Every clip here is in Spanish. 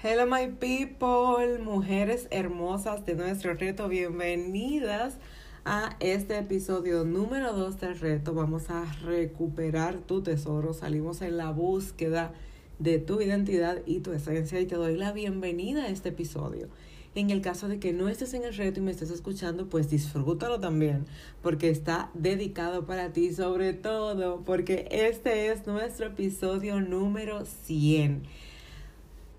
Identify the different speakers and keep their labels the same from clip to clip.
Speaker 1: Hello my people, mujeres hermosas de nuestro reto, bienvenidas a este episodio número 2 del reto. Vamos a recuperar tu tesoro. Salimos en la búsqueda de tu identidad y tu esencia y te doy la bienvenida a este episodio. En el caso de que no estés en el reto y me estés escuchando, pues disfrútalo también, porque está dedicado para ti, sobre todo porque este es nuestro episodio número 100.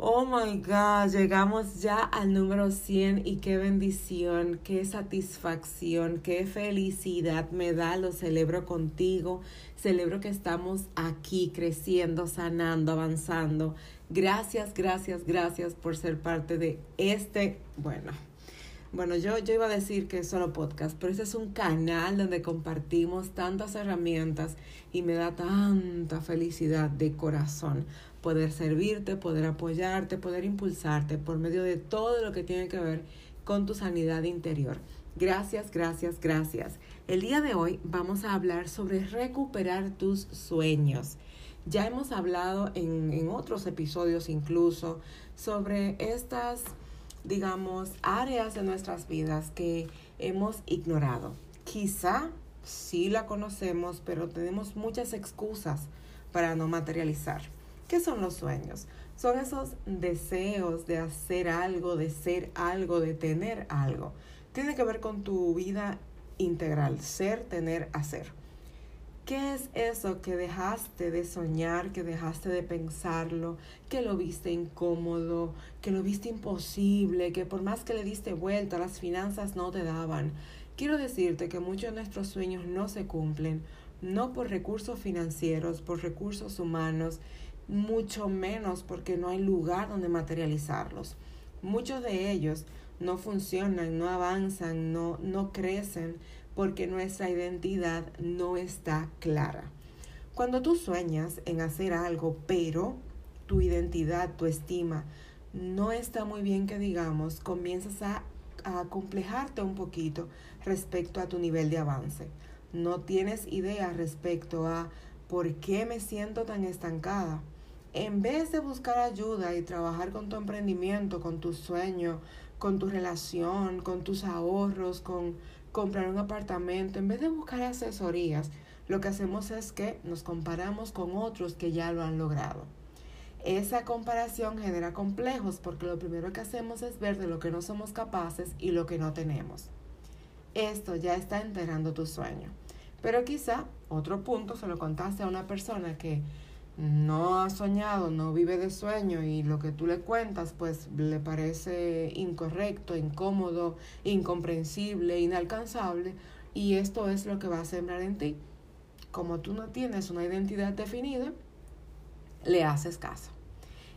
Speaker 1: Oh my God, llegamos ya al número 100 y qué bendición, qué satisfacción, qué felicidad me da, lo celebro contigo, celebro que estamos aquí creciendo, sanando, avanzando. Gracias, gracias, gracias por ser parte de este, bueno, bueno, yo, yo iba a decir que es solo podcast, pero este es un canal donde compartimos tantas herramientas y me da tanta felicidad de corazón poder servirte, poder apoyarte, poder impulsarte por medio de todo lo que tiene que ver con tu sanidad interior. Gracias, gracias, gracias. El día de hoy vamos a hablar sobre recuperar tus sueños. Ya hemos hablado en, en otros episodios incluso sobre estas digamos, áreas de nuestras vidas que hemos ignorado. Quizá sí la conocemos, pero tenemos muchas excusas para no materializar. ¿Qué son los sueños? Son esos deseos de hacer algo, de ser algo, de tener algo. Tiene que ver con tu vida integral, ser, tener, hacer. ¿Qué es eso que dejaste de soñar, que dejaste de pensarlo, que lo viste incómodo, que lo viste imposible, que por más que le diste vuelta, las finanzas no te daban? Quiero decirte que muchos de nuestros sueños no se cumplen, no por recursos financieros, por recursos humanos, mucho menos porque no hay lugar donde materializarlos. Muchos de ellos no funcionan, no avanzan, no, no crecen porque nuestra identidad no está clara. Cuando tú sueñas en hacer algo, pero tu identidad, tu estima no está muy bien que digamos, comienzas a, a complejarte un poquito respecto a tu nivel de avance. No tienes idea respecto a por qué me siento tan estancada. En vez de buscar ayuda y trabajar con tu emprendimiento, con tu sueño, con tu relación, con tus ahorros, con comprar un apartamento, en vez de buscar asesorías, lo que hacemos es que nos comparamos con otros que ya lo han logrado. Esa comparación genera complejos porque lo primero que hacemos es ver de lo que no somos capaces y lo que no tenemos. Esto ya está enterrando tu sueño. Pero quizá otro punto se lo contaste a una persona que no ha soñado, no vive de sueño y lo que tú le cuentas pues le parece incorrecto, incómodo, incomprensible, inalcanzable y esto es lo que va a sembrar en ti. Como tú no tienes una identidad definida, le haces caso.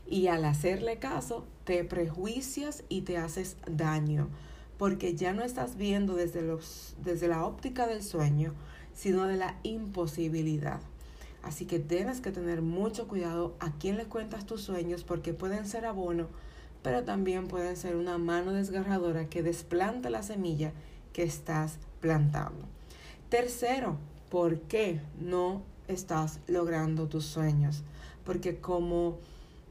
Speaker 1: Y al hacerle caso, te prejuicias y te haces daño, porque ya no estás viendo desde, los, desde la óptica del sueño, sino de la imposibilidad. Así que tienes que tener mucho cuidado a quién le cuentas tus sueños porque pueden ser abono, pero también pueden ser una mano desgarradora que desplanta la semilla que estás plantando. Tercero, ¿por qué no estás logrando tus sueños? Porque como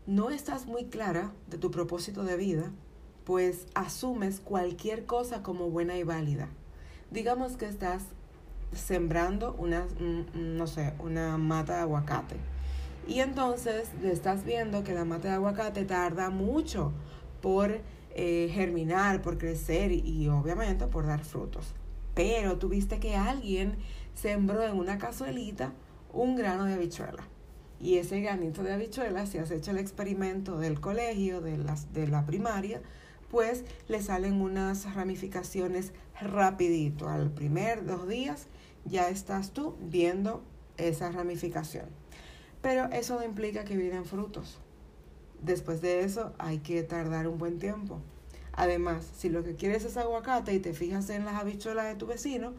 Speaker 1: no estás muy clara de tu propósito de vida, pues asumes cualquier cosa como buena y válida. Digamos que estás sembrando una, no sé, una mata de aguacate. Y entonces le estás viendo que la mata de aguacate tarda mucho por eh, germinar, por crecer y, obviamente por dar frutos. Pero tuviste que alguien sembró en una cazuelita un grano de habichuela. Y ese granito de habichuela, si has hecho el experimento del colegio, de, las, de la primaria, pues le salen unas ramificaciones rapidito. Al primer dos días ya estás tú viendo esa ramificación. Pero eso no implica que vienen frutos. Después de eso hay que tardar un buen tiempo. Además, si lo que quieres es aguacate y te fijas en las habichuelas de tu vecino,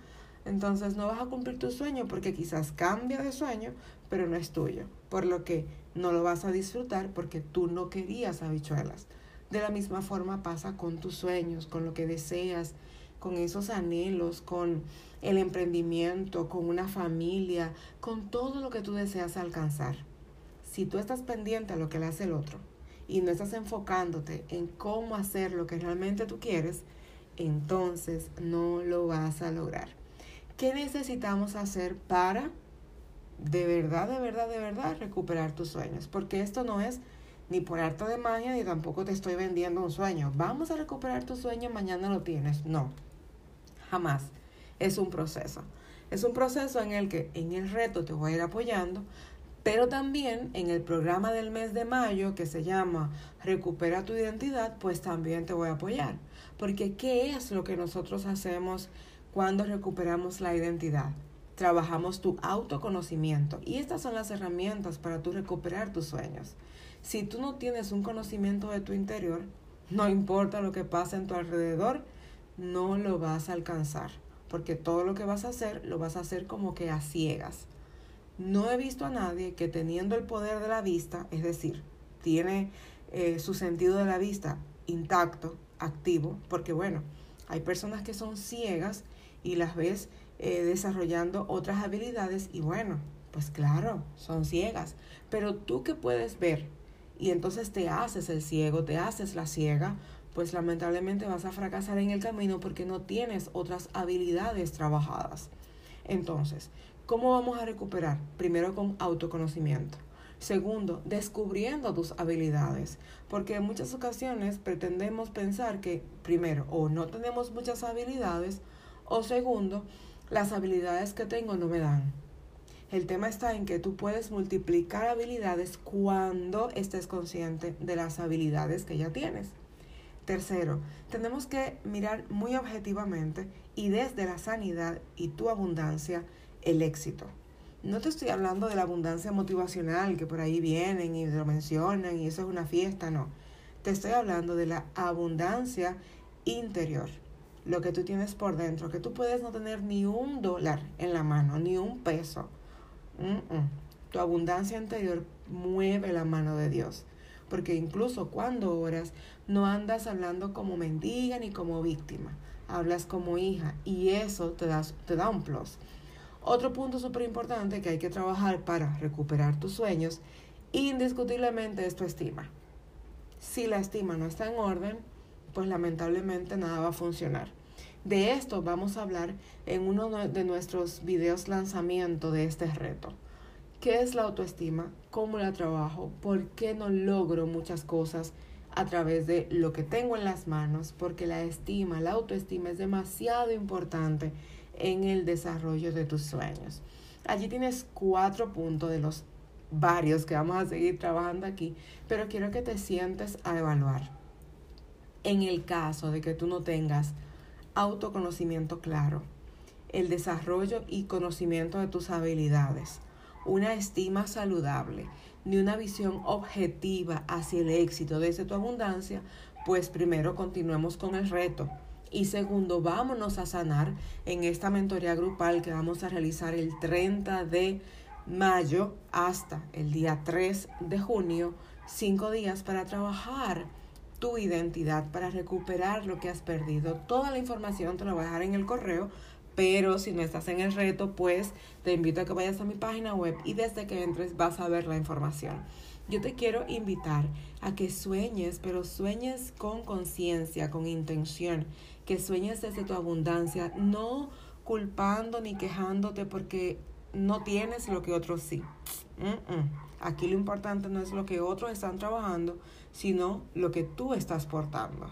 Speaker 1: entonces no vas a cumplir tu sueño porque quizás cambia de sueño, pero no es tuyo. Por lo que no lo vas a disfrutar porque tú no querías habichuelas. De la misma forma pasa con tus sueños, con lo que deseas, con esos anhelos, con el emprendimiento, con una familia, con todo lo que tú deseas alcanzar. Si tú estás pendiente a lo que le hace el otro y no estás enfocándote en cómo hacer lo que realmente tú quieres, entonces no lo vas a lograr. ¿Qué necesitamos hacer para de verdad, de verdad, de verdad recuperar tus sueños? Porque esto no es ni por arte de magia, ni tampoco te estoy vendiendo un sueño. Vamos a recuperar tu sueño, mañana lo tienes. No, jamás. Es un proceso. Es un proceso en el que en el reto te voy a ir apoyando, pero también en el programa del mes de mayo que se llama Recupera tu identidad, pues también te voy a apoyar. Porque ¿qué es lo que nosotros hacemos cuando recuperamos la identidad? Trabajamos tu autoconocimiento y estas son las herramientas para tú recuperar tus sueños. Si tú no tienes un conocimiento de tu interior, no importa lo que pase en tu alrededor, no lo vas a alcanzar, porque todo lo que vas a hacer lo vas a hacer como que a ciegas. No he visto a nadie que teniendo el poder de la vista, es decir, tiene eh, su sentido de la vista intacto, activo, porque bueno, hay personas que son ciegas y las ves eh, desarrollando otras habilidades y bueno, pues claro, son ciegas, pero tú que puedes ver y entonces te haces el ciego, te haces la ciega, pues lamentablemente vas a fracasar en el camino porque no tienes otras habilidades trabajadas. Entonces, ¿cómo vamos a recuperar? Primero con autoconocimiento. Segundo, descubriendo tus habilidades, porque en muchas ocasiones pretendemos pensar que, primero, o no tenemos muchas habilidades, o segundo, las habilidades que tengo no me dan. El tema está en que tú puedes multiplicar habilidades cuando estés consciente de las habilidades que ya tienes. Tercero, tenemos que mirar muy objetivamente y desde la sanidad y tu abundancia el éxito. No te estoy hablando de la abundancia motivacional que por ahí vienen y lo mencionan y eso es una fiesta, no. Te estoy hablando de la abundancia interior, lo que tú tienes por dentro, que tú puedes no tener ni un dólar en la mano, ni un peso, tu abundancia interior mueve la mano de Dios. Porque incluso cuando oras, no andas hablando como mendiga ni como víctima. Hablas como hija y eso te da, te da un plus. Otro punto súper importante que hay que trabajar para recuperar tus sueños, indiscutiblemente es tu estima. Si la estima no está en orden, pues lamentablemente nada va a funcionar. De esto vamos a hablar en uno de nuestros videos lanzamiento de este reto. ¿Qué es la autoestima? ¿Cómo la trabajo? ¿Por qué no logro muchas cosas a través de lo que tengo en las manos? Porque la estima, la autoestima es demasiado importante en el desarrollo de tus sueños. Allí tienes cuatro puntos de los varios que vamos a seguir trabajando aquí, pero quiero que te sientes a evaluar. En el caso de que tú no tengas autoconocimiento claro, el desarrollo y conocimiento de tus habilidades, una estima saludable, ni una visión objetiva hacia el éxito desde tu abundancia, pues primero continuemos con el reto. Y segundo, vámonos a sanar en esta mentoría grupal que vamos a realizar el 30 de mayo hasta el día 3 de junio, cinco días para trabajar tu identidad para recuperar lo que has perdido. Toda la información te la voy a dejar en el correo, pero si no estás en el reto, pues te invito a que vayas a mi página web y desde que entres vas a ver la información. Yo te quiero invitar a que sueñes, pero sueñes con conciencia, con intención, que sueñes desde tu abundancia, no culpando ni quejándote porque no tienes lo que otros sí. Aquí lo importante no es lo que otros están trabajando, sino lo que tú estás portando.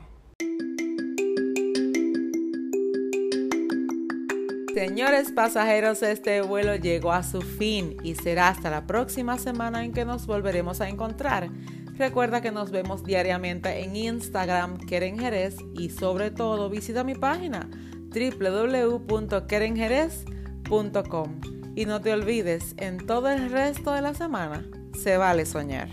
Speaker 1: Señores pasajeros, este vuelo llegó a su fin y será hasta la próxima semana en que nos volveremos a encontrar. Recuerda que nos vemos diariamente en Instagram, Keren Jerez, y sobre todo visita mi página www.kerenjerez.com. Y no te olvides, en todo el resto de la semana se vale soñar.